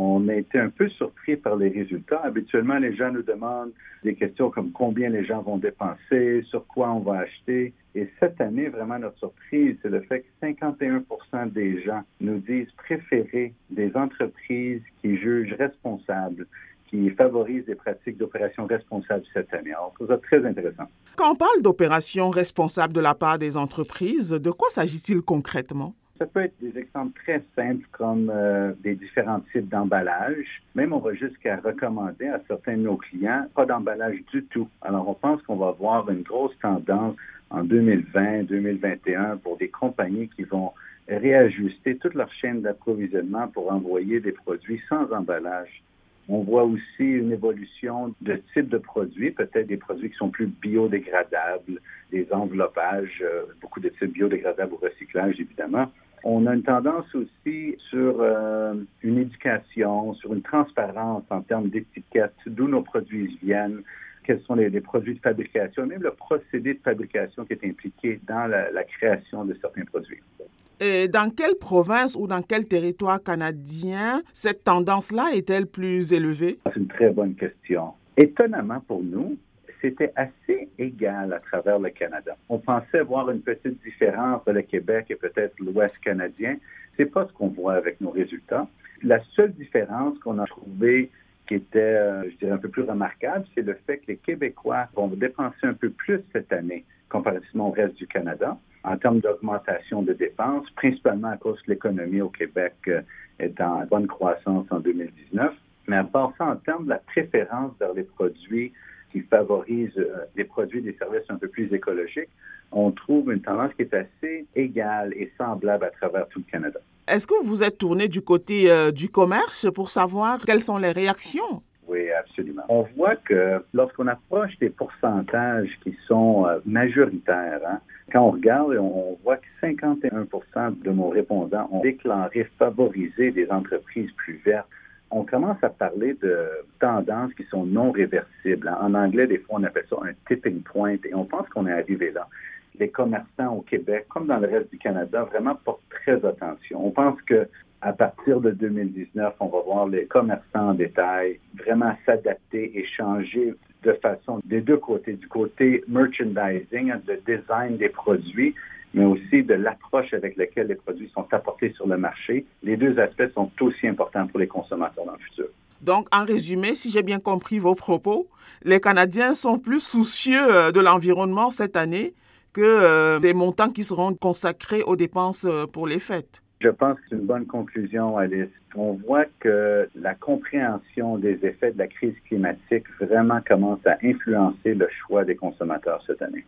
On a été un peu surpris par les résultats. Habituellement, les gens nous demandent des questions comme combien les gens vont dépenser, sur quoi on va acheter. Et cette année, vraiment, notre surprise, c'est le fait que 51% des gens nous disent préférer des entreprises qui jugent responsables, qui favorisent des pratiques d'opération responsable cette année. Alors, c'est ça très intéressant. Quand on parle d'opération responsable de la part des entreprises, de quoi s'agit-il concrètement? Ça peut être des exemples très simples comme euh, des différents types d'emballage. Même on va jusqu'à recommander à certains de nos clients pas d'emballage du tout. Alors on pense qu'on va avoir une grosse tendance en 2020, 2021 pour des compagnies qui vont réajuster toute leur chaîne d'approvisionnement pour envoyer des produits sans emballage. On voit aussi une évolution de type de produits, peut-être des produits qui sont plus biodégradables, des enveloppages, euh, beaucoup de types biodégradables au recyclage, évidemment. On a une tendance aussi sur euh, une éducation, sur une transparence en termes d'étiquette, d'où nos produits viennent, quels sont les, produits de fabrication, même le procédé de fabrication qui est impliqué dans la création de certains produits. Et dans quelle province ou dans quel territoire canadien cette tendance-là est-elle plus élevée? C'est une très bonne question. Étonnamment pour nous, c'était assez égal à travers le Canada. On pensait voir une petite différence entre le Québec et peut-être l'Ouest canadien. C'est pas ce qu'on voit avec nos résultats. La seule différence qu'on a trouvée qui était, euh, je dirais, un peu plus remarquable, c'est le fait que les Québécois vont dépenser un peu plus cette année comparativement au reste du Canada en termes d'augmentation de dépenses, principalement à cause que l'économie au Québec euh, est en bonne croissance en 2019. Mais part ça, en termes de la préférence vers les produits qui favorisent euh, des produits, des services un peu plus écologiques, on trouve une tendance qui est assez égale et semblable à travers tout le Canada. Est-ce que vous êtes tourné du côté euh, du commerce pour savoir quelles sont les réactions? Oui, absolument. On voit que lorsqu'on approche des pourcentages qui sont majoritaires, hein, quand on regarde, on voit que 51 de nos répondants ont déclaré favoriser des entreprises plus vertes. On commence à parler de tendances qui sont non réversibles. En anglais, des fois, on appelle ça un tipping point et on pense qu'on est arrivé là. Les commerçants au Québec, comme dans le reste du Canada, vraiment portent très attention. On pense que à partir de 2019, on va voir les commerçants en détail vraiment s'adapter et changer de façon des deux côtés, du côté merchandising, le design des produits, mais aussi de l'approche avec laquelle les produits sont apportés sur le marché. Les deux aspects sont aussi importants pour les consommateurs dans le futur. Donc, en résumé, si j'ai bien compris vos propos, les Canadiens sont plus soucieux euh, de l'environnement cette année que euh, des montants qui seront consacrés aux dépenses euh, pour les fêtes. Je pense que c'est une bonne conclusion, Alice. On voit que la compréhension des effets de la crise climatique vraiment commence à influencer le choix des consommateurs cette année.